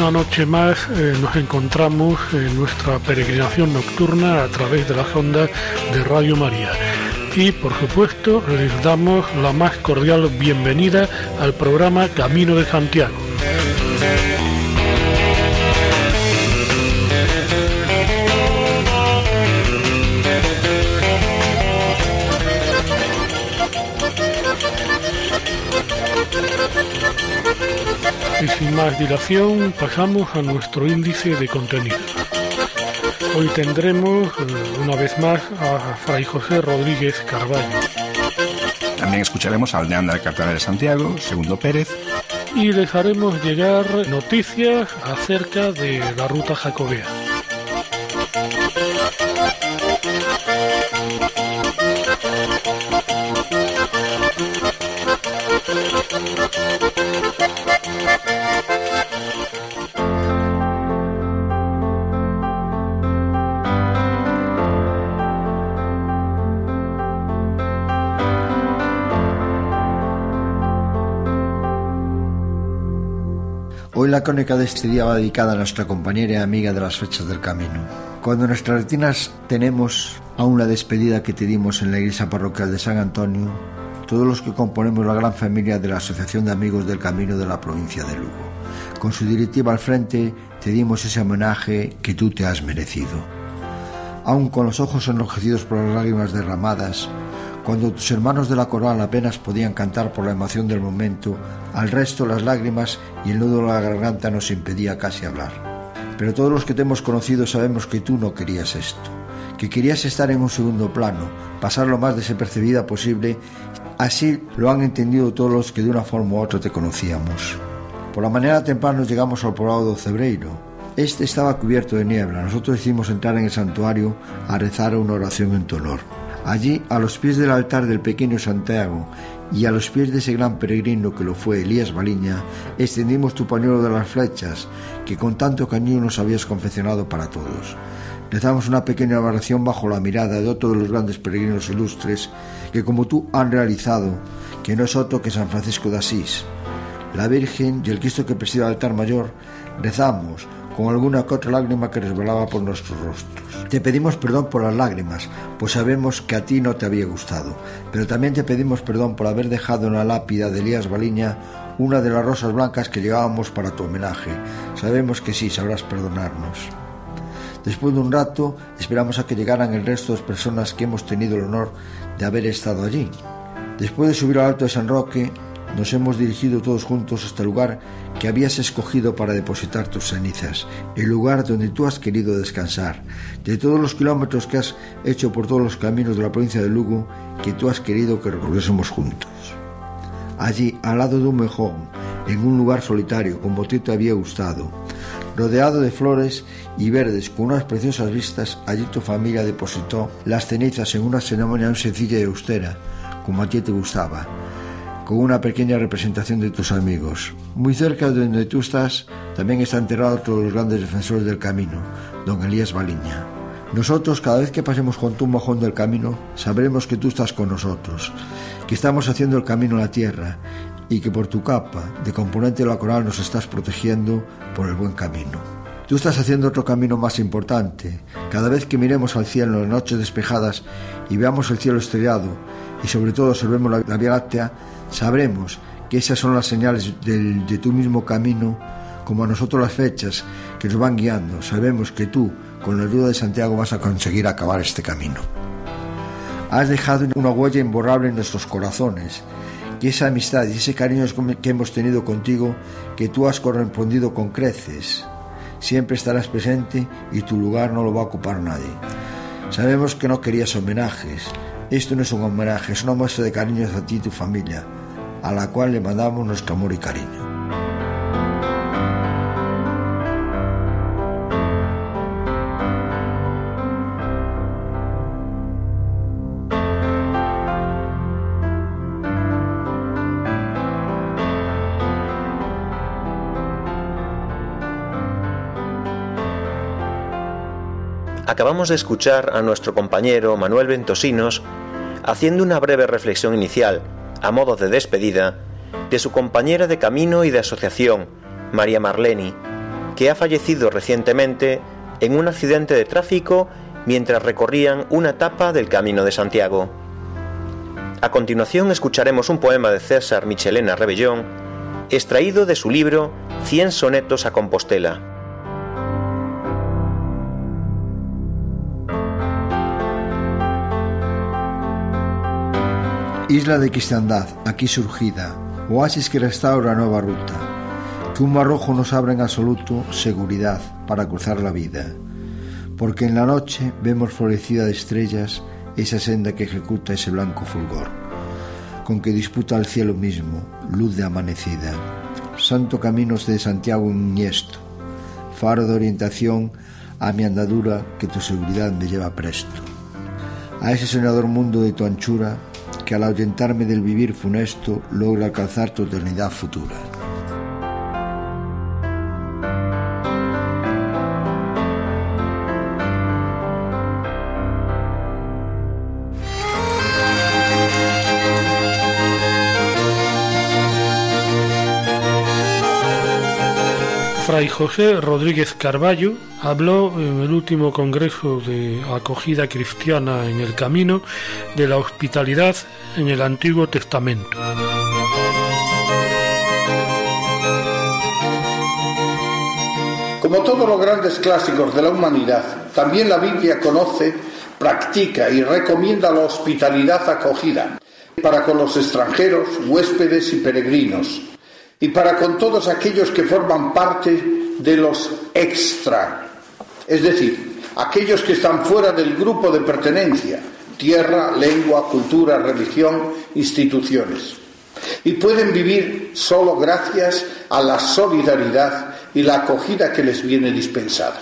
Una noche más eh, nos encontramos en nuestra peregrinación nocturna a través de las ondas de Radio María. Y por supuesto les damos la más cordial bienvenida al programa Camino de Santiago. Sin más dilación pasamos a nuestro índice de contenido. Hoy tendremos eh, una vez más a Fray José Rodríguez Carballo. También escucharemos al Neander Cartagena de Santiago, Segundo Pérez. Y les haremos llegar noticias acerca de la ruta jacobea. Hoy la crónica de este día va dedicada a nuestra compañera y amiga de las fechas del camino. Cuando nuestras retinas tenemos aún la despedida que te dimos en la iglesia parroquial de San Antonio, todos los que componemos la gran familia de la Asociación de Amigos del Camino de la provincia de Lugo. Con su directiva al frente te dimos ese homenaje que tú te has merecido. Aún con los ojos enrojecidos por las lágrimas derramadas, cuando tus hermanos de la coral apenas podían cantar por la emoción del momento, al resto las lágrimas y el nudo de la garganta nos impedía casi hablar. Pero todos los que te hemos conocido sabemos que tú no querías esto, que querías estar en un segundo plano, pasar lo más desapercibida posible. Así lo han entendido todos los que de una forma u otra te conocíamos. Por la mañana temprano llegamos al poblado de Cebreiro. Este estaba cubierto de niebla. Nosotros hicimos entrar en el santuario a rezar una oración en tu honor. Allí, a los pies del altar del pequeño Santiago y a los pies de ese gran peregrino que lo fue Elías Baliña, extendimos tu pañuelo de las flechas que con tanto cariño nos habías confeccionado para todos. Rezamos una pequeña oración bajo la mirada de otro de los grandes peregrinos ilustres que como tú han realizado, que no es otro que San Francisco de Asís. La Virgen y el Cristo que preside el altar mayor, rezamos con alguna que otra lágrima que resbalaba por nuestros rostros. Te pedimos perdón por las lágrimas, pues sabemos que a ti no te había gustado, pero también te pedimos perdón por haber dejado en la lápida de Elías Baliña una de las rosas blancas que llevábamos para tu homenaje. Sabemos que sí, sabrás perdonarnos. Después de un rato, esperamos a que llegaran el resto de personas que hemos tenido el honor de haber estado allí. Después de subir al alto de San Roque, nos hemos dirigido todos juntos hasta el lugar que habías escogido para depositar tus cenizas, el lugar donde tú has querido descansar, de todos los kilómetros que has hecho por todos los caminos de la provincia de Lugo, que tú has querido que recorriésemos juntos. Allí, al lado de un mejón, en un lugar solitario, como a ti te había gustado, rodeado de flores y verdes con unas preciosas vistas, allí tu familia depositó las cenizas en una ceremonia sencilla y austera, como a ti te gustaba, con una pequeña representación de tus amigos. Muy cerca de donde tú estás también está enterrado otro de los grandes defensores del camino, don Elías Baliña. Nosotros, cada vez que pasemos junto a un mojón del camino, sabremos que tú estás con nosotros, que estamos haciendo el camino a la tierra y que por tu capa de componente de la coral nos estás protegiendo por el buen camino. Tú estás haciendo otro camino más importante. Cada vez que miremos al cielo en noches despejadas y veamos el cielo estrellado y sobre todo observemos la Vía Láctea, sabremos que esas son las señales de tu mismo camino, como a nosotros las fechas que nos van guiando. Sabemos que tú, con la ayuda de Santiago, vas a conseguir acabar este camino. Has dejado una huella imborrable en nuestros corazones, que esa amistad y ese cariño que hemos tenido contigo, que tú has correspondido con creces, siempre estarás presente y tu lugar no lo va a ocupar nadie. Sabemos que no querías homenajes. Esto no es un homenaje, es una muestra de cariño hacia ti y tu familia, a la cual le mandamos nuestro amor y cariño. acabamos de escuchar a nuestro compañero Manuel Ventosinos haciendo una breve reflexión inicial a modo de despedida, de su compañera de camino y de asociación, María Marleni, que ha fallecido recientemente en un accidente de tráfico mientras recorrían una etapa del Camino de Santiago. A continuación escucharemos un poema de César Michelena Rebellón, extraído de su libro Cien sonetos a Compostela. Isla de Cristandad, aquí surgida, oasis que restaura nueva ruta, que un marrojo nos abre en absoluto seguridad para cruzar la vida, porque en la noche vemos florecida de estrellas esa senda que ejecuta ese blanco fulgor, con que disputa el cielo mismo, luz de amanecida. Santo Caminos de Santiago Iniesto, faro de orientación a mi andadura que tu seguridad me lleva presto. A ese soñador mundo de tu anchura que al ahuyentarme del vivir funesto logra alcanzar tu eternidad futura. Fray José Rodríguez Carballo habló en el último Congreso de Acogida Cristiana en el Camino de la hospitalidad en el Antiguo Testamento. Como todos los grandes clásicos de la humanidad, también la Biblia conoce, practica y recomienda la hospitalidad acogida para con los extranjeros, huéspedes y peregrinos, y para con todos aquellos que forman parte de los extra, es decir, aquellos que están fuera del grupo de pertenencia, tierra, lengua, cultura, religión, instituciones. Y pueden vivir solo gracias a la solidaridad y la acogida que les viene dispensada.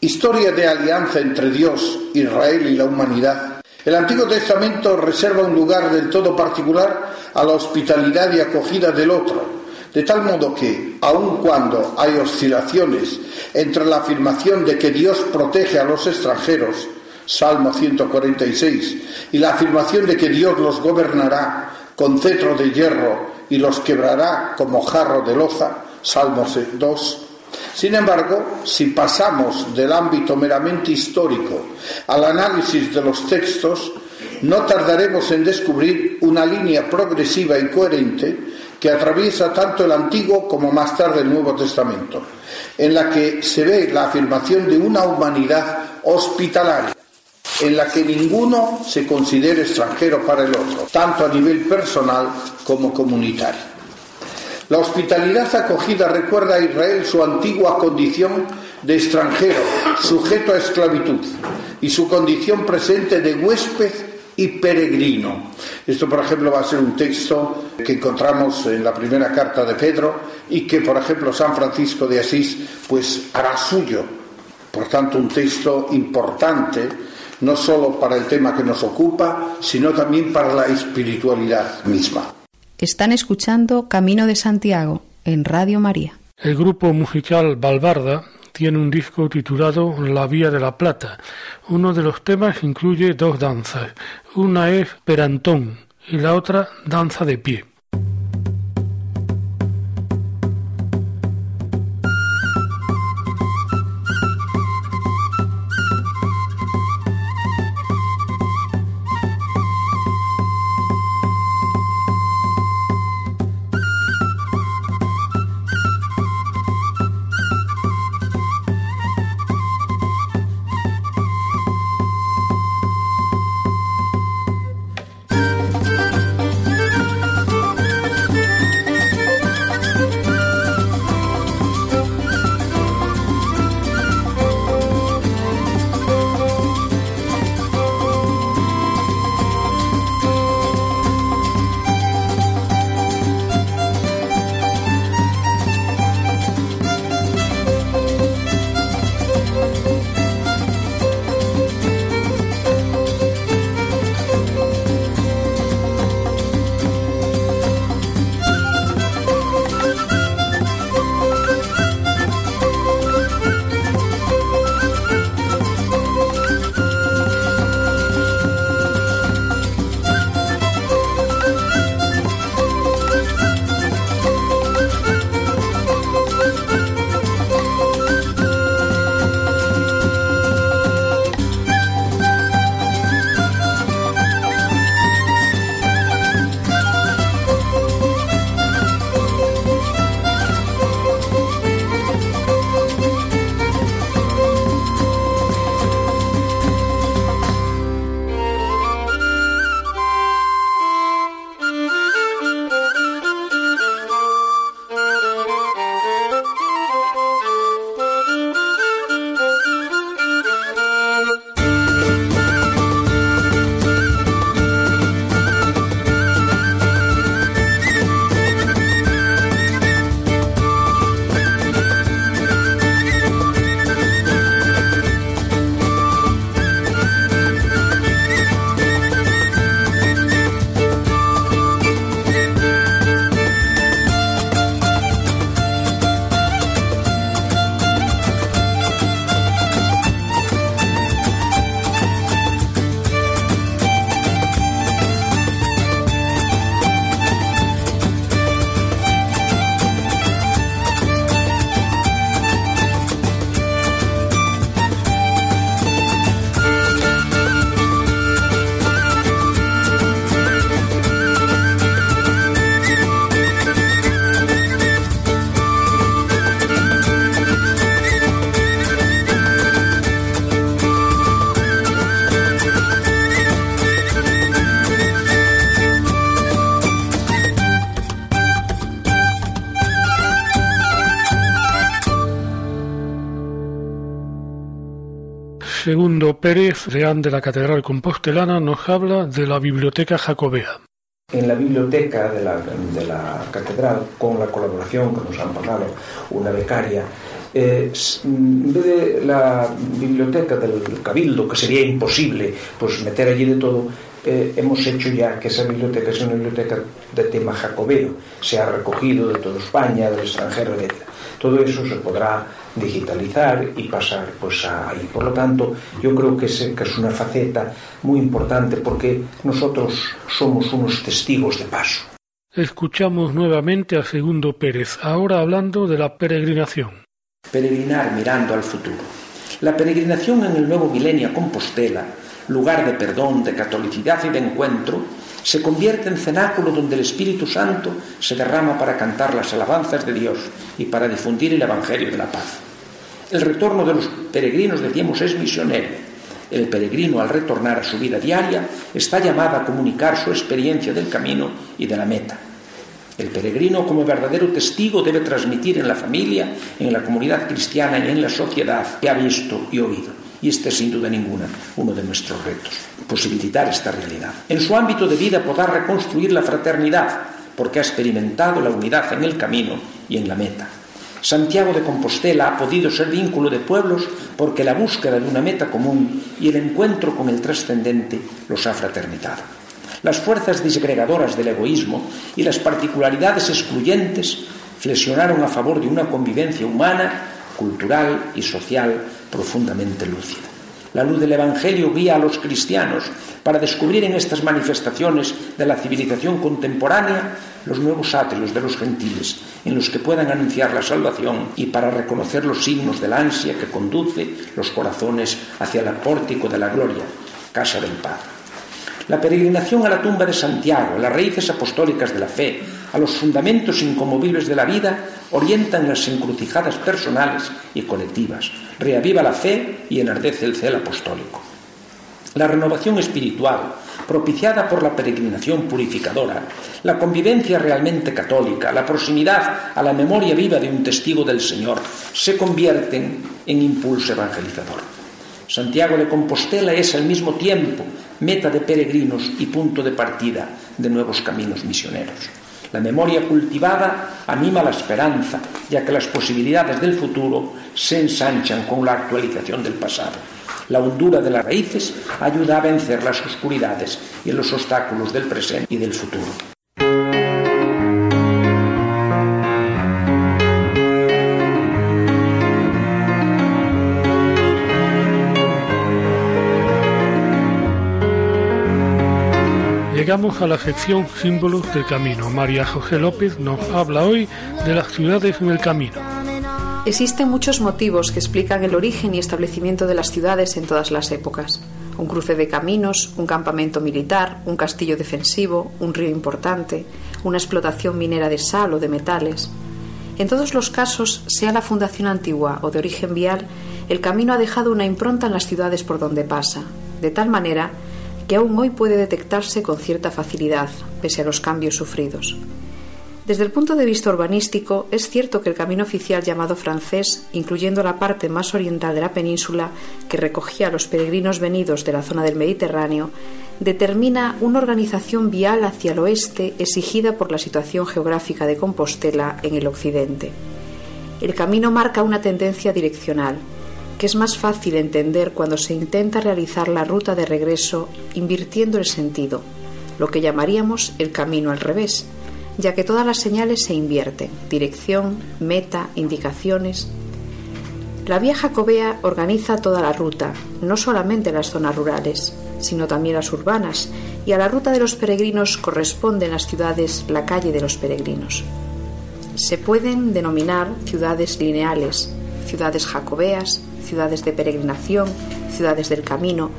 Historia de alianza entre Dios, Israel y la humanidad. El Antiguo Testamento reserva un lugar del todo particular a la hospitalidad y acogida del otro, de tal modo que, aun cuando hay oscilaciones entre la afirmación de que Dios protege a los extranjeros, Salmo 146, y la afirmación de que Dios los gobernará con cetro de hierro y los quebrará como jarro de loza, Salmo 2, sin embargo, si pasamos del ámbito meramente histórico al análisis de los textos, no tardaremos en descubrir una línea progresiva y coherente que atraviesa tanto el Antiguo como más tarde el Nuevo Testamento, en la que se ve la afirmación de una humanidad hospitalaria, en la que ninguno se considere extranjero para el otro, tanto a nivel personal como comunitario. La hospitalidad acogida recuerda a Israel su antigua condición de extranjero, sujeto a esclavitud, y su condición presente de huésped y peregrino. Esto, por ejemplo, va a ser un texto que encontramos en la primera carta de Pedro y que, por ejemplo, San Francisco de Asís pues hará suyo. Por tanto, un texto importante no solo para el tema que nos ocupa, sino también para la espiritualidad misma. Están escuchando Camino de Santiago en Radio María. El grupo musical Balbarda tiene un disco titulado La Vía de la Plata. Uno de los temas incluye dos danzas. Una es Perantón y la otra Danza de Pie. Segundo Pérez, deán de la Catedral Compostelana, nos habla de la Biblioteca Jacobea. En la biblioteca de la, de la catedral, con la colaboración que nos han pagado una becaria, eh, en vez de la biblioteca del Cabildo, que sería imposible pues meter allí de todo, eh, hemos hecho ya que esa biblioteca sea una biblioteca de tema jacobeo, se ha recogido de toda España, del extranjero, etc. Todo eso se podrá digitalizar y pasar pues ahí. Por lo tanto, yo creo que es, que es una faceta muy importante porque nosotros somos unos testigos de paso. Escuchamos nuevamente a Segundo Pérez, ahora hablando de la peregrinación. Peregrinar mirando al futuro. La peregrinación en el nuevo milenio a Compostela lugar de perdón, de catolicidad y de encuentro, se convierte en cenáculo donde el Espíritu Santo se derrama para cantar las alabanzas de Dios y para difundir el Evangelio de la paz. El retorno de los peregrinos, decíamos, es misionero. El peregrino, al retornar a su vida diaria, está llamado a comunicar su experiencia del camino y de la meta. El peregrino, como verdadero testigo, debe transmitir en la familia, en la comunidad cristiana y en la sociedad que ha visto y oído. Y este es sin duda ninguna uno de nuestros retos, posibilitar esta realidad. En su ámbito de vida podrá reconstruir la fraternidad, porque ha experimentado la unidad en el camino y en la meta. Santiago de Compostela ha podido ser vínculo de pueblos porque la búsqueda de una meta común y el encuentro con el trascendente los ha fraternizado. Las fuerzas disgregadoras del egoísmo y las particularidades excluyentes flexionaron a favor de una convivencia humana, cultural y social profundamente lúcida. La luz del Evangelio guía a los cristianos para descubrir en estas manifestaciones de la civilización contemporánea los nuevos atrios de los gentiles en los que puedan anunciar la salvación y para reconocer los signos de la ansia que conduce los corazones hacia el pórtico de la gloria, casa del Padre. La peregrinación a la tumba de Santiago, las raíces apostólicas de la fe, a los fundamentos incomovibles de la vida, orientan las encrucijadas personales y colectivas, reaviva la fe y enardece el celo apostólico. La renovación espiritual, propiciada por la peregrinación purificadora, la convivencia realmente católica, la proximidad a la memoria viva de un testigo del Señor, se convierten en impulso evangelizador. Santiago de Compostela es al mismo tiempo meta de peregrinos y punto de partida de nuevos caminos misioneros. La memoria cultivada anima la esperanza, ya que las posibilidades del futuro se ensanchan con la actualización del pasado. La hondura de las raíces ayuda a vencer las oscuridades y los obstáculos del presente y del futuro. Llegamos a la sección Símbolos del Camino. María José López nos habla hoy de las ciudades en el camino. Existen muchos motivos que explican el origen y establecimiento de las ciudades en todas las épocas. Un cruce de caminos, un campamento militar, un castillo defensivo, un río importante, una explotación minera de sal o de metales. En todos los casos, sea la fundación antigua o de origen vial, el camino ha dejado una impronta en las ciudades por donde pasa, de tal manera que aún hoy puede detectarse con cierta facilidad, pese a los cambios sufridos. Desde el punto de vista urbanístico, es cierto que el camino oficial llamado francés, incluyendo la parte más oriental de la península, que recogía a los peregrinos venidos de la zona del Mediterráneo, determina una organización vial hacia el oeste exigida por la situación geográfica de Compostela en el occidente. El camino marca una tendencia direccional, que es más fácil entender cuando se intenta realizar la ruta de regreso invirtiendo el sentido, lo que llamaríamos el camino al revés, ya que todas las señales se invierten, dirección, meta, indicaciones. La vía jacobea organiza toda la ruta, no solamente las zonas rurales, sino también las urbanas, y a la ruta de los peregrinos corresponden las ciudades la calle de los peregrinos. Se pueden denominar ciudades lineales, ciudades jacobeas, ciudades de peregrinación, ciudades del camino,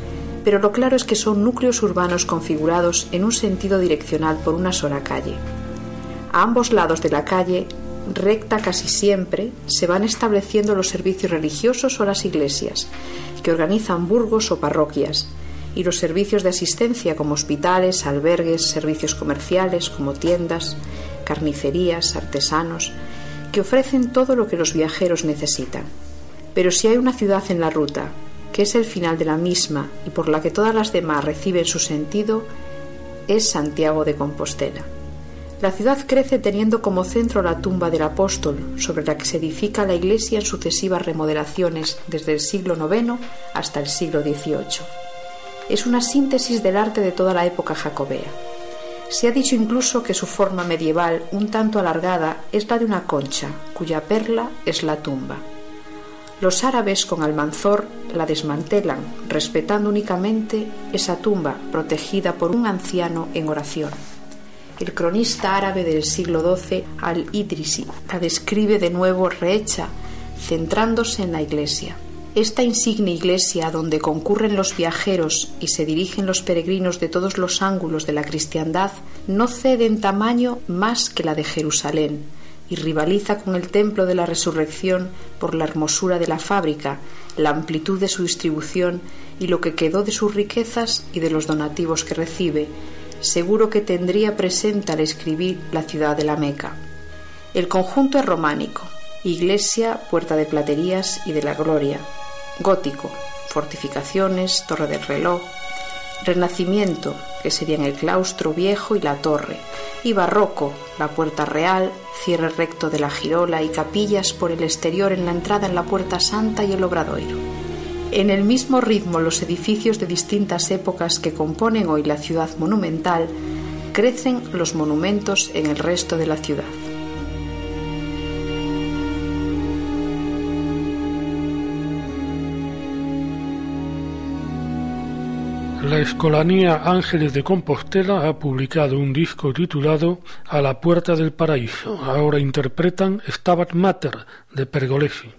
pero lo claro es que son núcleos urbanos configurados en un sentido direccional por una sola calle. A ambos lados de la calle, recta casi siempre, se van estableciendo los servicios religiosos o las iglesias, que organizan burgos o parroquias, y los servicios de asistencia como hospitales, albergues, servicios comerciales como tiendas, carnicerías, artesanos, que ofrecen todo lo que los viajeros necesitan. Pero si hay una ciudad en la ruta que es el final de la misma y por la que todas las demás reciben su sentido, es Santiago de Compostela. La ciudad crece teniendo como centro la tumba del apóstol, sobre la que se edifica la iglesia en sucesivas remodelaciones desde el siglo IX hasta el siglo XVIII. Es una síntesis del arte de toda la época jacobea. Se ha dicho incluso que su forma medieval, un tanto alargada, es la de una concha, cuya perla es la tumba. Los árabes con Almanzor la desmantelan, respetando únicamente esa tumba protegida por un anciano en oración. El cronista árabe del siglo XII, Al-Idrisi, la describe de nuevo rehecha, centrándose en la iglesia. Esta insigne iglesia donde concurren los viajeros y se dirigen los peregrinos de todos los ángulos de la cristiandad no cede en tamaño más que la de Jerusalén y rivaliza con el templo de la resurrección por la hermosura de la fábrica, la amplitud de su distribución y lo que quedó de sus riquezas y de los donativos que recibe, seguro que tendría presente al escribir la ciudad de la Meca. El conjunto es románico, iglesia, puerta de platerías y de la gloria, gótico, fortificaciones, torre del reloj, renacimiento, que serían el claustro viejo y la torre, y barroco, la puerta real, cierre recto de la girola y capillas por el exterior en la entrada en la puerta santa y el obradoiro. En el mismo ritmo los edificios de distintas épocas que componen hoy la ciudad monumental, crecen los monumentos en el resto de la ciudad. La Escolanía Ángeles de Compostela ha publicado un disco titulado A la Puerta del Paraíso. Ahora interpretan Stabat Mater de Pergolesi.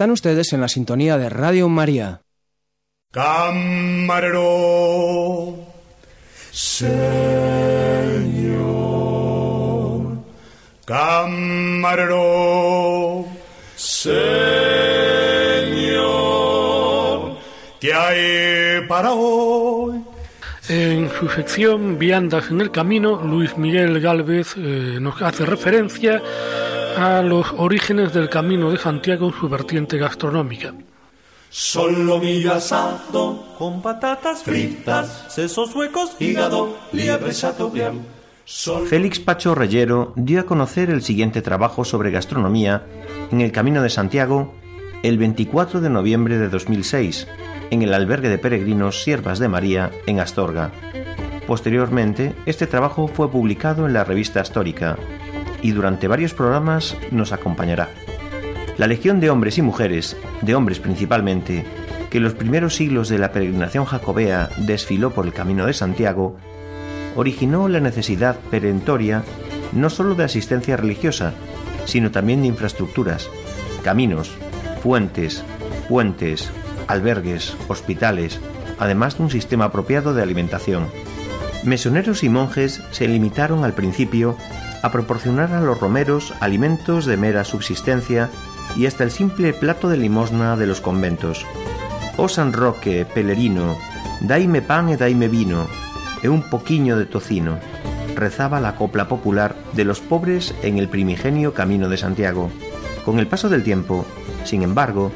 Están ustedes en la sintonía de Radio María. Camarero, Señor, camarero, Señor, ¿qué hay para hoy? En su sección Viandas en el Camino, Luis Miguel Galvez eh, nos hace referencia a los orígenes del Camino de Santiago en su vertiente gastronómica. Solo mi asado con patatas fritas, sesos huecos, hígado, liebre chateaubriand. Félix Pacho Reyero dio a conocer el siguiente trabajo sobre gastronomía en el Camino de Santiago el 24 de noviembre de 2006 en el albergue de peregrinos Siervas de María en Astorga. Posteriormente, este trabajo fue publicado en la revista Histórica y durante varios programas nos acompañará. La legión de hombres y mujeres, de hombres principalmente, que en los primeros siglos de la peregrinación jacobea desfiló por el camino de Santiago, originó la necesidad perentoria no sólo de asistencia religiosa, sino también de infraestructuras, caminos, fuentes, puentes, albergues, hospitales, además de un sistema apropiado de alimentación. Mesoneros y monjes se limitaron al principio a proporcionar a los romeros alimentos de mera subsistencia y hasta el simple plato de limosna de los conventos. Oh San Roque, pelerino, daime pan e daime vino, e un poquiño de tocino, rezaba la copla popular de los pobres en el primigenio camino de Santiago. Con el paso del tiempo, sin embargo,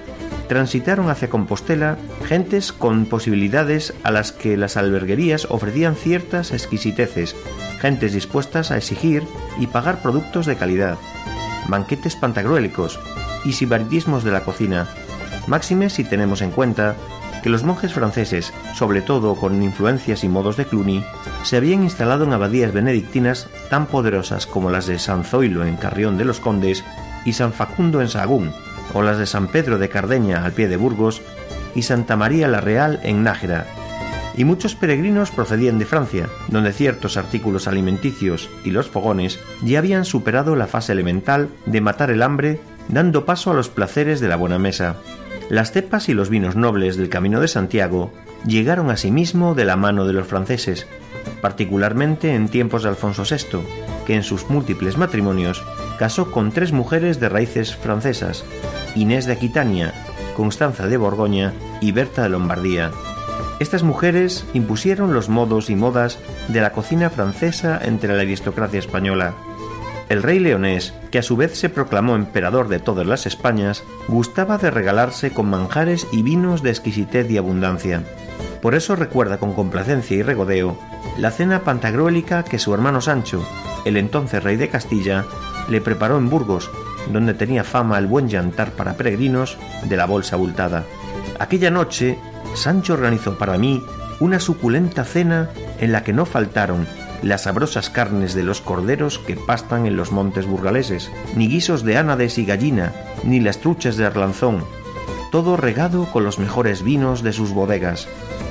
transitaron hacia Compostela gentes con posibilidades a las que las alberguerías ofrecían ciertas exquisiteces, gentes dispuestas a exigir y pagar productos de calidad, banquetes pantagruélicos y sibaritismos de la cocina, máxime si tenemos en cuenta que los monjes franceses, sobre todo con influencias y modos de Cluny, se habían instalado en abadías benedictinas tan poderosas como las de San Zoilo en Carrión de los Condes y San Facundo en Sahagún, o las de San Pedro de Cardeña al pie de Burgos y Santa María la Real en Nájera. Y muchos peregrinos procedían de Francia, donde ciertos artículos alimenticios y los fogones ya habían superado la fase elemental de matar el hambre, dando paso a los placeres de la buena mesa. Las cepas y los vinos nobles del Camino de Santiago llegaron asimismo de la mano de los franceses, particularmente en tiempos de Alfonso VI, que en sus múltiples matrimonios casó con tres mujeres de raíces francesas, Inés de Aquitania, Constanza de Borgoña y Berta de Lombardía. Estas mujeres impusieron los modos y modas de la cocina francesa entre la aristocracia española. El rey leonés, que a su vez se proclamó emperador de todas las Españas, gustaba de regalarse con manjares y vinos de exquisitez y abundancia. Por eso recuerda con complacencia y regodeo la cena pantagruélica que su hermano Sancho, el entonces rey de Castilla, le preparó en Burgos, donde tenía fama el buen llantar para peregrinos de la bolsa abultada. Aquella noche, Sancho organizó para mí una suculenta cena en la que no faltaron las sabrosas carnes de los corderos que pastan en los montes burgaleses, ni guisos de ánades y gallina, ni las truchas de arlanzón, todo regado con los mejores vinos de sus bodegas.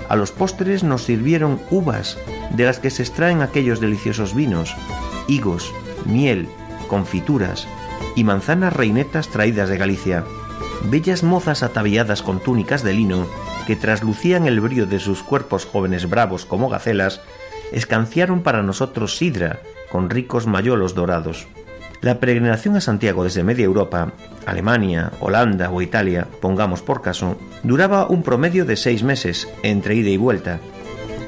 A los postres nos sirvieron uvas, de las que se extraen aquellos deliciosos vinos, higos, miel, confituras y manzanas reinetas traídas de Galicia. Bellas mozas ataviadas con túnicas de lino, que traslucían el brillo de sus cuerpos jóvenes bravos como gacelas, escanciaron para nosotros sidra con ricos mayolos dorados. La peregrinación a Santiago desde media Europa, Alemania, Holanda o Italia, pongamos por caso, duraba un promedio de seis meses entre ida y vuelta,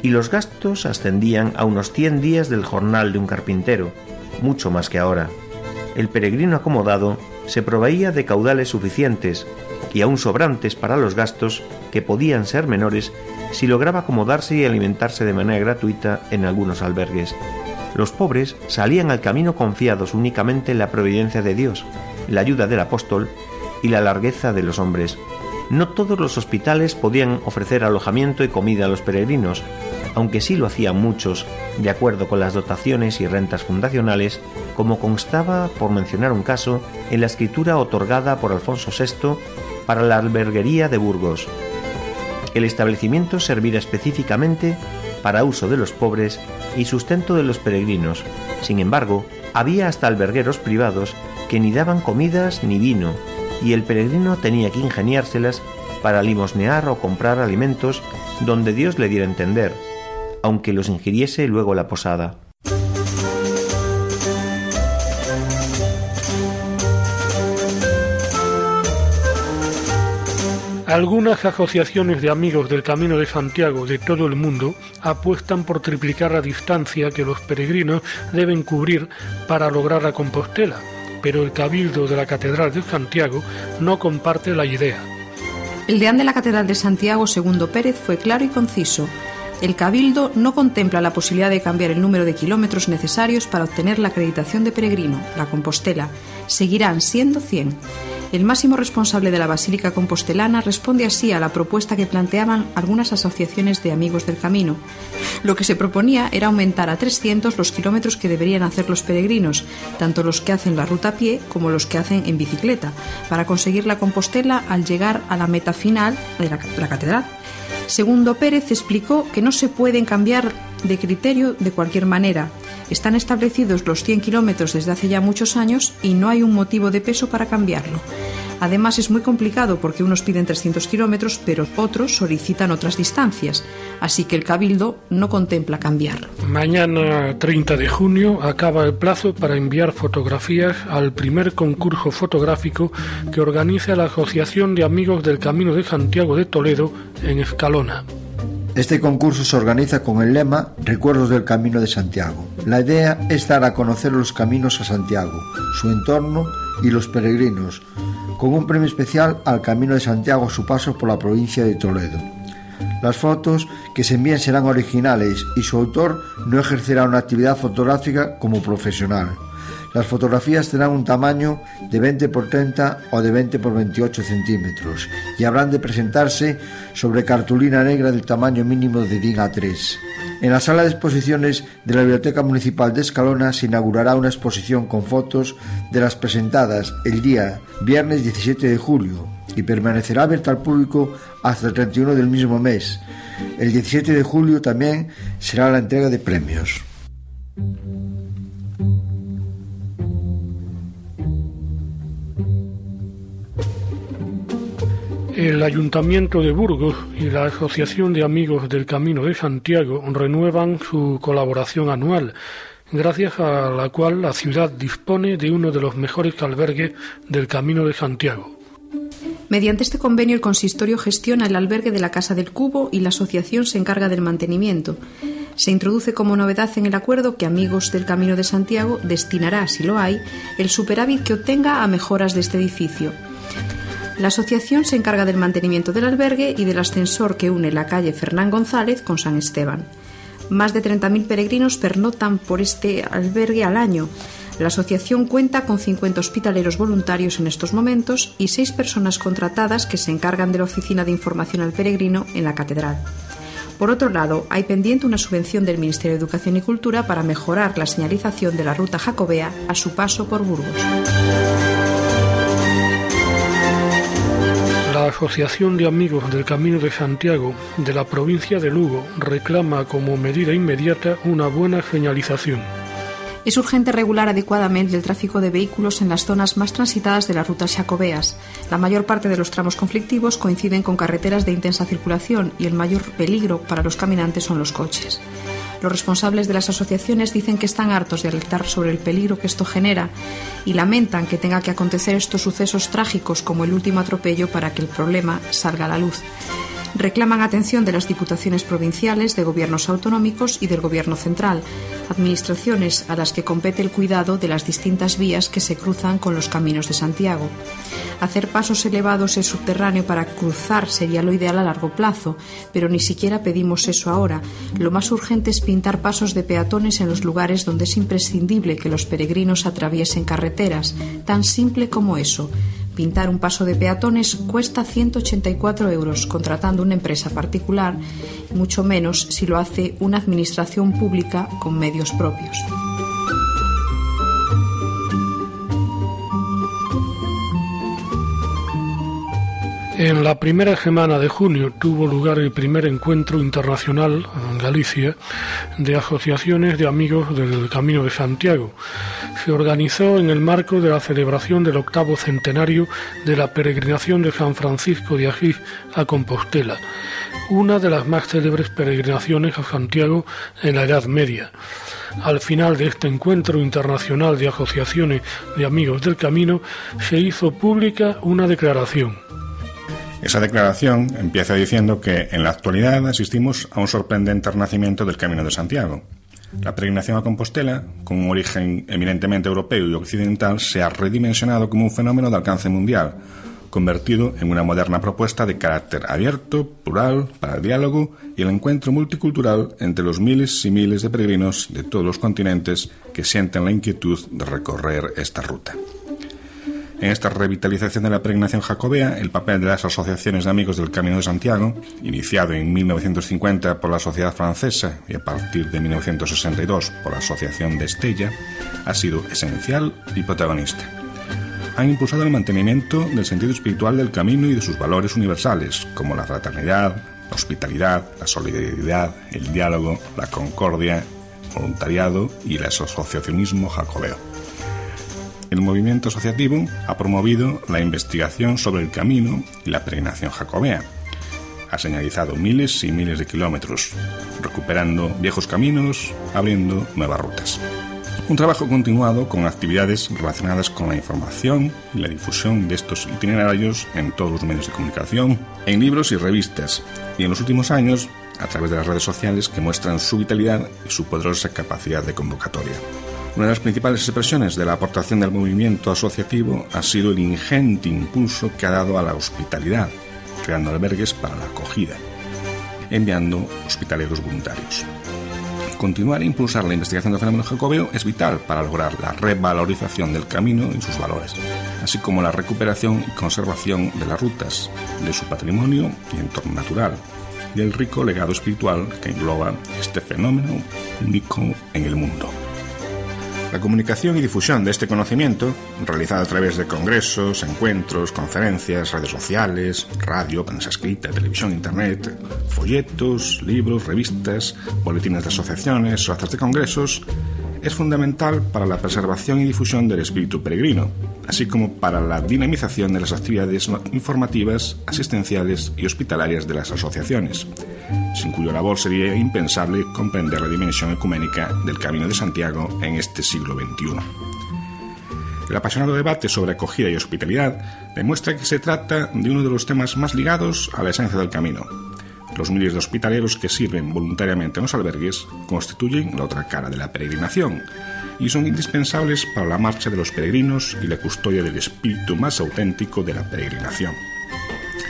y los gastos ascendían a unos 100 días del jornal de un carpintero, mucho más que ahora. El peregrino acomodado se proveía de caudales suficientes y aún sobrantes para los gastos que podían ser menores si lograba acomodarse y alimentarse de manera gratuita en algunos albergues. Los pobres salían al camino confiados únicamente en la providencia de Dios, la ayuda del apóstol y la largueza de los hombres. No todos los hospitales podían ofrecer alojamiento y comida a los peregrinos, aunque sí lo hacían muchos, de acuerdo con las dotaciones y rentas fundacionales, como constaba, por mencionar un caso, en la escritura otorgada por Alfonso VI para la alberguería de Burgos. El establecimiento servirá específicamente para uso de los pobres y sustento de los peregrinos. Sin embargo, había hasta albergueros privados que ni daban comidas ni vino, y el peregrino tenía que ingeniárselas para limosnear o comprar alimentos donde Dios le diera entender, aunque los ingiriese luego la posada. Algunas asociaciones de amigos del Camino de Santiago de todo el mundo apuestan por triplicar la distancia que los peregrinos deben cubrir para lograr la Compostela, pero el Cabildo de la Catedral de Santiago no comparte la idea. El deán de la Catedral de Santiago, Segundo Pérez, fue claro y conciso. El Cabildo no contempla la posibilidad de cambiar el número de kilómetros necesarios para obtener la acreditación de peregrino, la Compostela. Seguirán siendo 100. El máximo responsable de la Basílica Compostelana responde así a la propuesta que planteaban algunas asociaciones de amigos del camino. Lo que se proponía era aumentar a 300 los kilómetros que deberían hacer los peregrinos, tanto los que hacen la ruta a pie como los que hacen en bicicleta, para conseguir la Compostela al llegar a la meta final de la, la catedral. Segundo Pérez explicó que no se pueden cambiar de criterio de cualquier manera. Están establecidos los 100 kilómetros desde hace ya muchos años y no hay un motivo de peso para cambiarlo. Además es muy complicado porque unos piden 300 kilómetros pero otros solicitan otras distancias, así que el Cabildo no contempla cambiar. Mañana 30 de junio acaba el plazo para enviar fotografías al primer concurso fotográfico que organiza la Asociación de Amigos del Camino de Santiago de Toledo en Escalona. Este concurso se organiza con el lema Recuerdos del Camino de Santiago. La idea es dar a conocer los caminos a Santiago, su entorno y los peregrinos, con un premio especial al Camino de Santiago a su paso por la provincia de Toledo. Las fotos que se envíen serán originales y su autor no ejercerá una actividad fotográfica como profesional. Las fotografías tendrán un tamaño de 20 por 30 o de 20 por 28 centímetros y habrán de presentarse sobre cartulina negra del tamaño mínimo de DIN A3. En la sala de exposiciones de la Biblioteca Municipal de Escalona se inaugurará una exposición con fotos de las presentadas el día viernes 17 de julio y permanecerá abierta al público hasta el 31 del mismo mes. El 17 de julio también será la entrega de premios. El Ayuntamiento de Burgos y la Asociación de Amigos del Camino de Santiago renuevan su colaboración anual, gracias a la cual la ciudad dispone de uno de los mejores albergues del Camino de Santiago. Mediante este convenio el consistorio gestiona el albergue de la Casa del Cubo y la asociación se encarga del mantenimiento. Se introduce como novedad en el acuerdo que Amigos del Camino de Santiago destinará, si lo hay, el superávit que obtenga a mejoras de este edificio. La asociación se encarga del mantenimiento del albergue y del ascensor que une la calle Fernán González con San Esteban. Más de 30.000 peregrinos pernotan por este albergue al año. La asociación cuenta con 50 hospitaleros voluntarios en estos momentos y seis personas contratadas que se encargan de la oficina de información al peregrino en la catedral. Por otro lado, hay pendiente una subvención del Ministerio de Educación y Cultura para mejorar la señalización de la ruta jacobea a su paso por Burgos. La Asociación de Amigos del Camino de Santiago de la provincia de Lugo reclama como medida inmediata una buena señalización. Es urgente regular adecuadamente el tráfico de vehículos en las zonas más transitadas de las rutas jacobeas. La mayor parte de los tramos conflictivos coinciden con carreteras de intensa circulación y el mayor peligro para los caminantes son los coches. Los responsables de las asociaciones dicen que están hartos de alertar sobre el peligro que esto genera y lamentan que tenga que acontecer estos sucesos trágicos como el último atropello para que el problema salga a la luz reclaman atención de las diputaciones provinciales, de gobiernos autonómicos y del gobierno central, administraciones a las que compete el cuidado de las distintas vías que se cruzan con los caminos de Santiago. Hacer pasos elevados en subterráneo para cruzar sería lo ideal a largo plazo, pero ni siquiera pedimos eso ahora. Lo más urgente es pintar pasos de peatones en los lugares donde es imprescindible que los peregrinos atraviesen carreteras, tan simple como eso. Pintar un paso de peatones cuesta 184 euros contratando una empresa particular, mucho menos si lo hace una administración pública con medios propios. En la primera semana de junio tuvo lugar el primer encuentro internacional en Galicia de asociaciones de amigos del Camino de Santiago. Se organizó en el marco de la celebración del octavo centenario de la peregrinación de San Francisco de Asís a Compostela, una de las más célebres peregrinaciones a Santiago en la Edad Media. Al final de este encuentro internacional de asociaciones de amigos del camino se hizo pública una declaración esa declaración empieza diciendo que en la actualidad asistimos a un sorprendente renacimiento del Camino de Santiago. La peregrinación a Compostela, con un origen eminentemente europeo y occidental, se ha redimensionado como un fenómeno de alcance mundial, convertido en una moderna propuesta de carácter abierto, plural, para el diálogo y el encuentro multicultural entre los miles y miles de peregrinos de todos los continentes que sienten la inquietud de recorrer esta ruta. En esta revitalización de la peregrinación jacobea, el papel de las asociaciones de amigos del Camino de Santiago, iniciado en 1950 por la Sociedad Francesa y a partir de 1962 por la Asociación de Estella, ha sido esencial y protagonista. Han impulsado el mantenimiento del sentido espiritual del camino y de sus valores universales, como la fraternidad, la hospitalidad, la solidaridad, el diálogo, la concordia, voluntariado y el asociacionismo jacobeo. El movimiento asociativo ha promovido la investigación sobre el camino y la peregrinación jacobea. Ha señalizado miles y miles de kilómetros, recuperando viejos caminos, abriendo nuevas rutas. Un trabajo continuado con actividades relacionadas con la información y la difusión de estos itinerarios en todos los medios de comunicación, en libros y revistas, y en los últimos años a través de las redes sociales que muestran su vitalidad y su poderosa capacidad de convocatoria. Una de las principales expresiones de la aportación del movimiento asociativo ha sido el ingente impulso que ha dado a la hospitalidad, creando albergues para la acogida, enviando hospitaleros voluntarios. Continuar e impulsar la investigación del fenómeno jacobeo es vital para lograr la revalorización del camino y sus valores, así como la recuperación y conservación de las rutas, de su patrimonio y entorno natural, y el rico legado espiritual que engloba este fenómeno único en el mundo. La comunicación y difusión de este conocimiento, realizada a través de congresos, encuentros, conferencias, redes sociales, radio, prensa escrita, televisión, internet, folletos, libros, revistas, boletines de asociaciones o actas de congresos, es fundamental para la preservación y difusión del espíritu peregrino, así como para la dinamización de las actividades informativas, asistenciales y hospitalarias de las asociaciones, sin cuya labor sería impensable comprender la dimensión ecuménica del Camino de Santiago en este siglo XXI. El apasionado debate sobre acogida y hospitalidad demuestra que se trata de uno de los temas más ligados a la esencia del camino, los miles de hospitaleros que sirven voluntariamente en los albergues constituyen la otra cara de la peregrinación y son indispensables para la marcha de los peregrinos y la custodia del espíritu más auténtico de la peregrinación.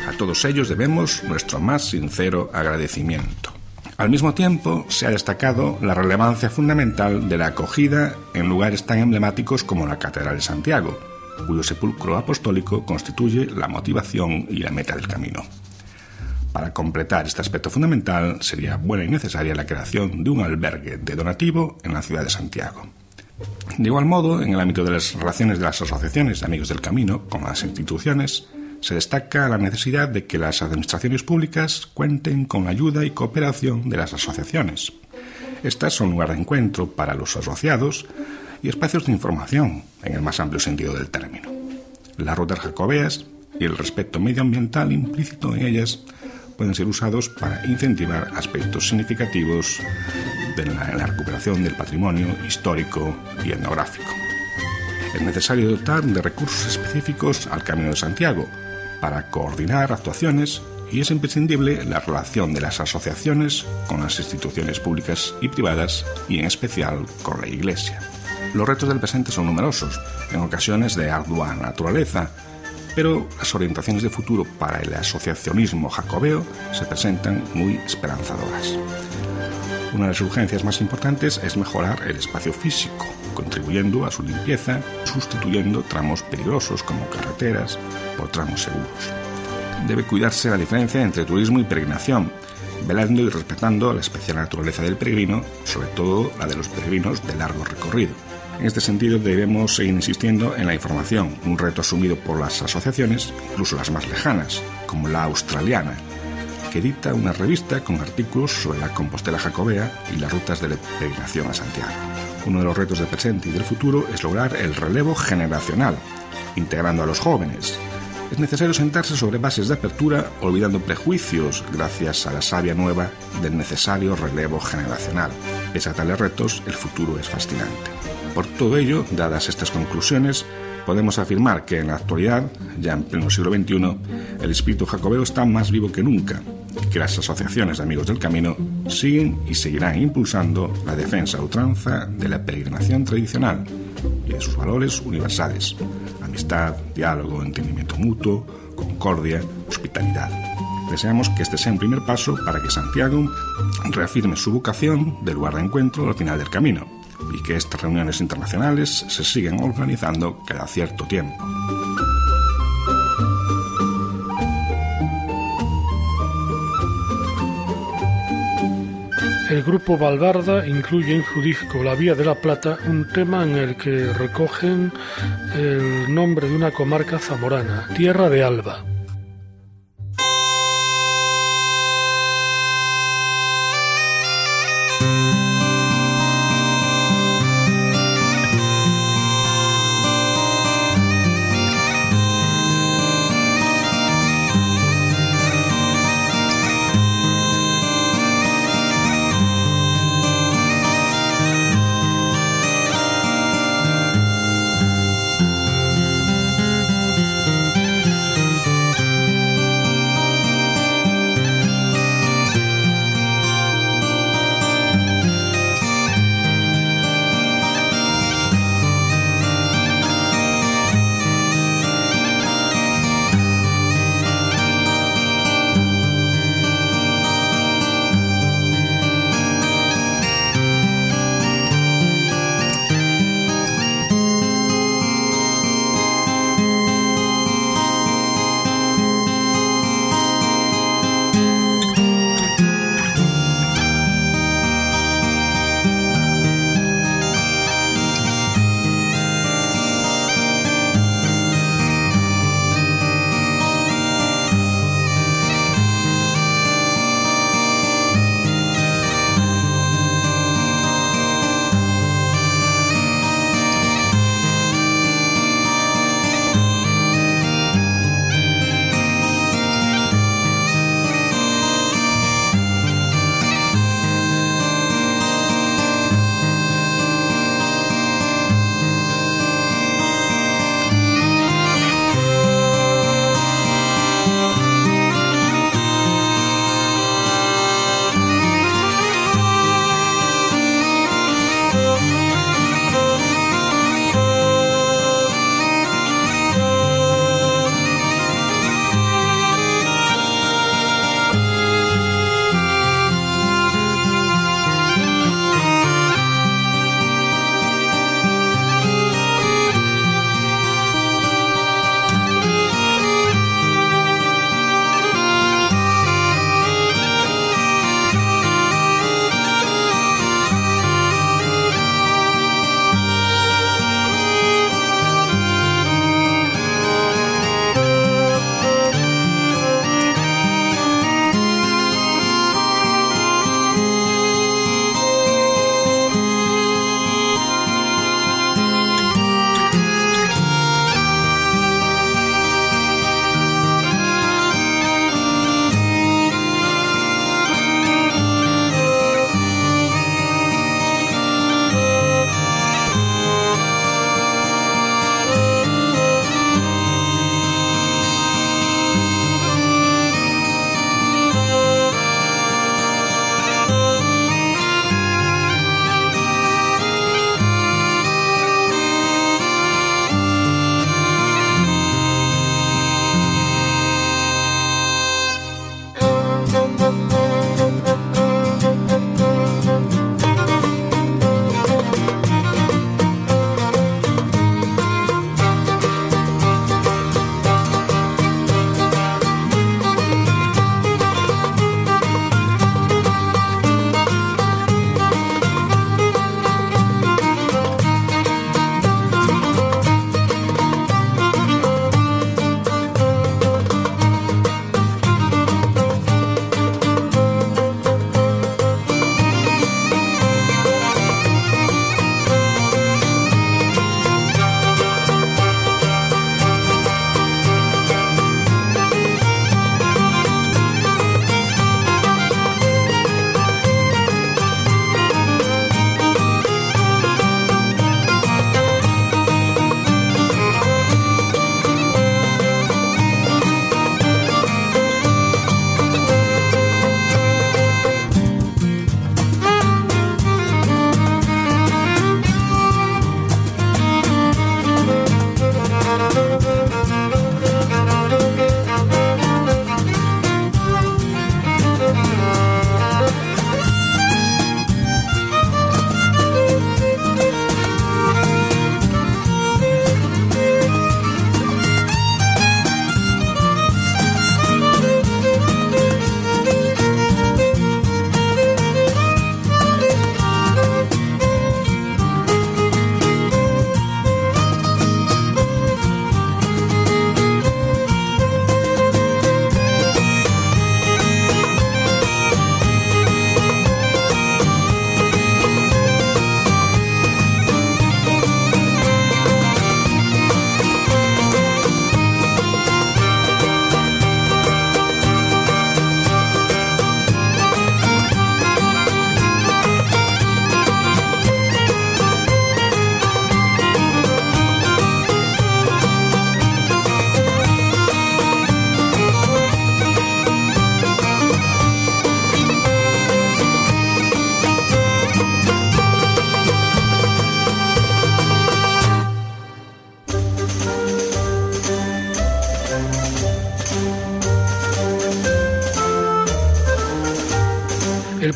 A todos ellos debemos nuestro más sincero agradecimiento. Al mismo tiempo, se ha destacado la relevancia fundamental de la acogida en lugares tan emblemáticos como la Catedral de Santiago, cuyo sepulcro apostólico constituye la motivación y la meta del camino. Para completar este aspecto fundamental, sería buena y necesaria la creación de un albergue de donativo en la ciudad de Santiago. De igual modo, en el ámbito de las relaciones de las asociaciones de amigos del camino con las instituciones, se destaca la necesidad de que las administraciones públicas cuenten con la ayuda y cooperación de las asociaciones. Estas son lugar de encuentro para los asociados y espacios de información, en el más amplio sentido del término. Las rutas jacobeas y el respeto medioambiental implícito en ellas pueden ser usados para incentivar aspectos significativos de la, recuperación del patrimonio histórico y etnográfico. Es necesario dotar de recursos específicos al Camino de Santiago para coordinar actuaciones y es imprescindible la relación de las asociaciones con las instituciones públicas y privadas y en especial con la Iglesia. Los retos del presente son numerosos, en ocasiones de ardua naturaleza, pero las orientaciones de futuro para el asociacionismo jacobeo se presentan muy esperanzadoras. Una de las urgencias más importantes es mejorar el espacio físico, contribuyendo a su limpieza, sustituyendo tramos peligrosos como carreteras por tramos seguros. Debe cuidarse la diferencia entre turismo y peregrinación, velando y respetando la especial naturaleza del peregrino, sobre todo la de los peregrinos de largo recorrido. En este sentido, debemos seguir insistiendo en la información, un reto asumido por las asociaciones, incluso las más lejanas, como la australiana, que edita una revista con artículos sobre la Compostela Jacobea y las rutas de la peregrinación a Santiago. Uno de los retos del presente y del futuro es lograr el relevo generacional, integrando a los jóvenes. Es necesario sentarse sobre bases de apertura, olvidando prejuicios, gracias a la savia nueva del necesario relevo generacional. Pese a tales retos, el futuro es fascinante. Por todo ello, dadas estas conclusiones, podemos afirmar que en la actualidad, ya en pleno siglo XXI, el espíritu jacobeo está más vivo que nunca y que las asociaciones de amigos del camino siguen y seguirán impulsando la defensa a ultranza de la peregrinación tradicional y de sus valores universales, amistad, diálogo, entendimiento mutuo, concordia, hospitalidad. Deseamos que este sea un primer paso para que Santiago reafirme su vocación de lugar de encuentro al final del camino y que estas reuniones internacionales se sigan organizando cada cierto tiempo. El grupo Valbarda incluye en su disco La Vía de la Plata un tema en el que recogen el nombre de una comarca zamorana, Tierra de Alba.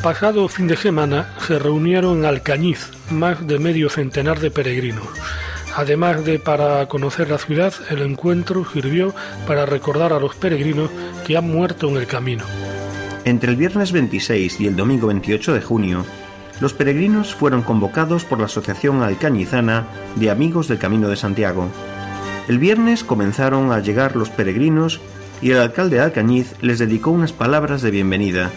Pasado fin de semana se reunieron en Alcañiz más de medio centenar de peregrinos. Además de para conocer la ciudad, el encuentro sirvió para recordar a los peregrinos que han muerto en el camino. Entre el viernes 26 y el domingo 28 de junio, los peregrinos fueron convocados por la Asociación Alcañizana de Amigos del Camino de Santiago. El viernes comenzaron a llegar los peregrinos y el alcalde de Alcañiz les dedicó unas palabras de bienvenida.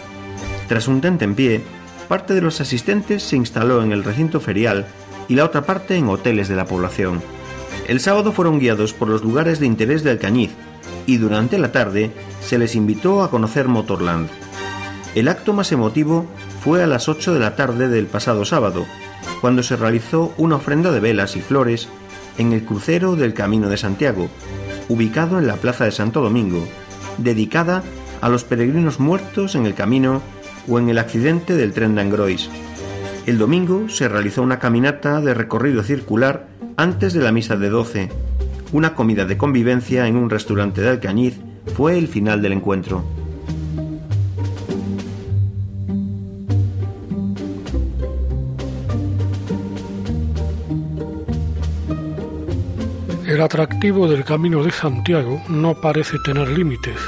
Tras un tente en pie, parte de los asistentes se instaló en el recinto ferial y la otra parte en hoteles de la población. El sábado fueron guiados por los lugares de interés de Alcañiz y durante la tarde se les invitó a conocer Motorland. El acto más emotivo fue a las 8 de la tarde del pasado sábado, cuando se realizó una ofrenda de velas y flores en el crucero del Camino de Santiago, ubicado en la Plaza de Santo Domingo, dedicada a los peregrinos muertos en el camino o en el accidente del tren de Angrois. El domingo se realizó una caminata de recorrido circular antes de la misa de 12. Una comida de convivencia en un restaurante de Alcañiz fue el final del encuentro. El atractivo del Camino de Santiago no parece tener límites.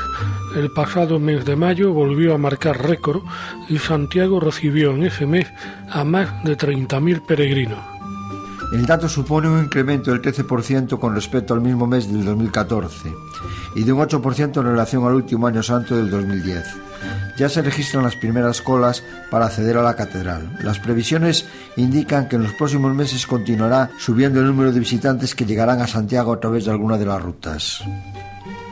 El pasado mes de mayo volvió a marcar récord y Santiago recibió en ese mes a más de 30.000 peregrinos. El dato supone un incremento del 13% con respecto al mismo mes del 2014 y de un 8% en relación al último año santo del 2010 ya se registran las primeras colas para acceder a la catedral. Las previsiones indican que en los próximos meses continuará subiendo el número de visitantes que llegarán a Santiago a través de alguna de las rutas.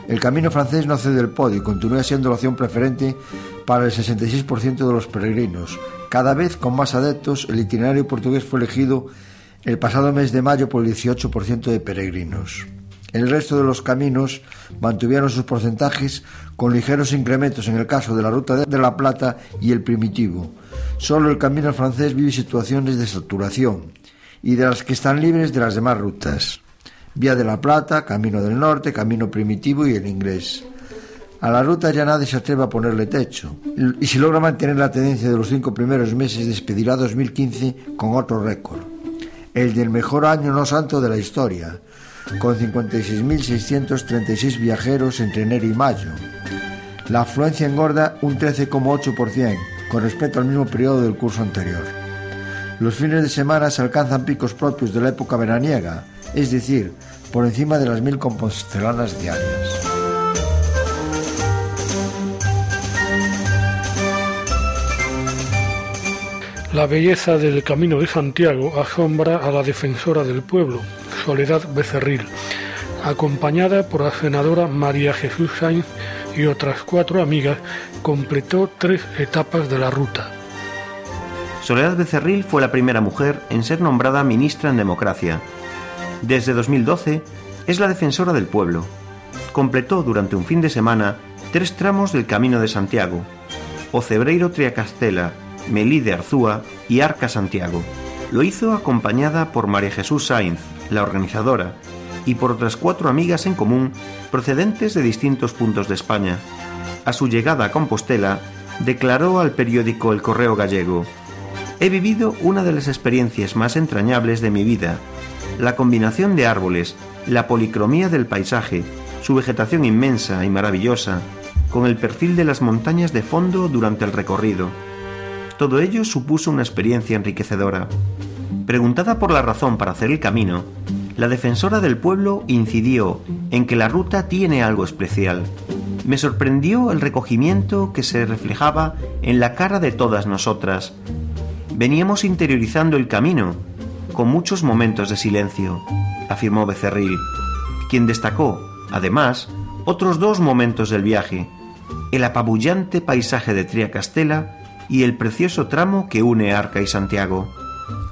El camino francés no cede el podio y continúa siendo la opción preferente para el 66% de los peregrinos. Cada vez con más adeptos, el itinerario portugués fue elegido el pasado mes de mayo por el 18% de peregrinos. El resto de los caminos mantuvieron sus porcentajes con ligeros incrementos en el caso de la Ruta de la Plata y el Primitivo. Solo el camino francés vive situaciones de saturación y de las que están libres de las demás rutas. Vía de la Plata, Camino del Norte, Camino Primitivo y el Inglés. A la ruta ya nadie se atreve a ponerle techo. Y si logra mantener la tendencia de los cinco primeros meses, despedirá 2015 con otro récord. El del mejor año no santo de la historia, con 56.636 viajeros entre enero y mayo. La afluencia engorda un 13,8% con respecto al mismo periodo del curso anterior. Los fines de semana se alcanzan picos propios de la época veraniega, es decir, por encima de las mil compostelanas diarias. La belleza del Camino de Santiago asombra a la defensora del pueblo, Soledad Becerril, acompañada por la senadora María Jesús Sainz y otras cuatro amigas, completó tres etapas de la ruta. Soledad Becerril fue la primera mujer en ser nombrada ministra en democracia. Desde 2012 es la defensora del pueblo. Completó durante un fin de semana tres tramos del Camino de Santiago, Ocebreiro Triacastela, Melí de Arzúa y Arca Santiago. Lo hizo acompañada por María Jesús Sainz, la organizadora, y por otras cuatro amigas en común procedentes de distintos puntos de España. A su llegada a Compostela, declaró al periódico El Correo Gallego, He vivido una de las experiencias más entrañables de mi vida, la combinación de árboles, la policromía del paisaje, su vegetación inmensa y maravillosa, con el perfil de las montañas de fondo durante el recorrido. Todo ello supuso una experiencia enriquecedora. Preguntada por la razón para hacer el camino, la defensora del pueblo incidió en que la ruta tiene algo especial. Me sorprendió el recogimiento que se reflejaba en la cara de todas nosotras. Veníamos interiorizando el camino, con muchos momentos de silencio, afirmó Becerril, quien destacó, además, otros dos momentos del viaje, el apabullante paisaje de Triacastela y el precioso tramo que une Arca y Santiago.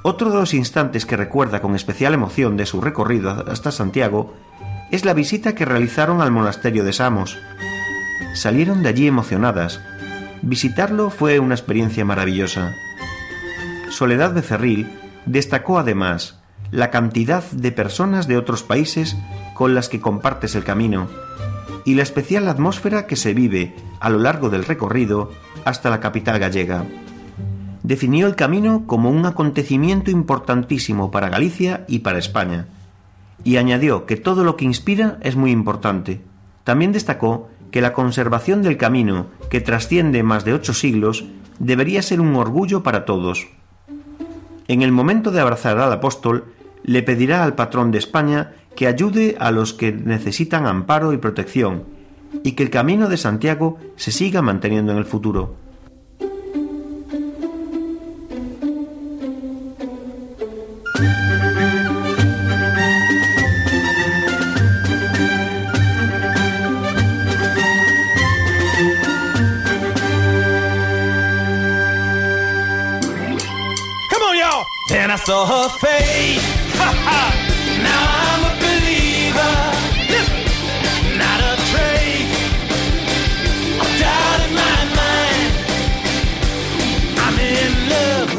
Otro de los instantes que recuerda con especial emoción de su recorrido hasta Santiago es la visita que realizaron al monasterio de Samos. Salieron de allí emocionadas. Visitarlo fue una experiencia maravillosa. Soledad Becerril destacó además la cantidad de personas de otros países con las que compartes el camino y la especial atmósfera que se vive a lo largo del recorrido hasta la capital gallega. definió el camino como un acontecimiento importantísimo para Galicia y para España, y añadió que todo lo que inspira es muy importante. También destacó que la conservación del camino, que trasciende más de ocho siglos, debería ser un orgullo para todos. En el momento de abrazar al apóstol, le pedirá al patrón de España que ayude a los que necesitan amparo y protección, y que el camino de Santiago se siga manteniendo en el futuro. Saw her face. now I'm a believer. Listen, not a trace of doubt in my mind. I'm in love.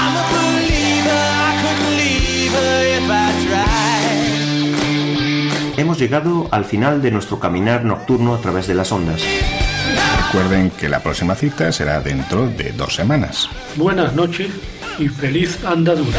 I'm a believer. I couldn't leave her if I tried. Hemos llegado al final de nuestro caminar nocturno a través de las ondas. Recuerden que la próxima cita será dentro de dos semanas. Buenas noches y feliz andadura.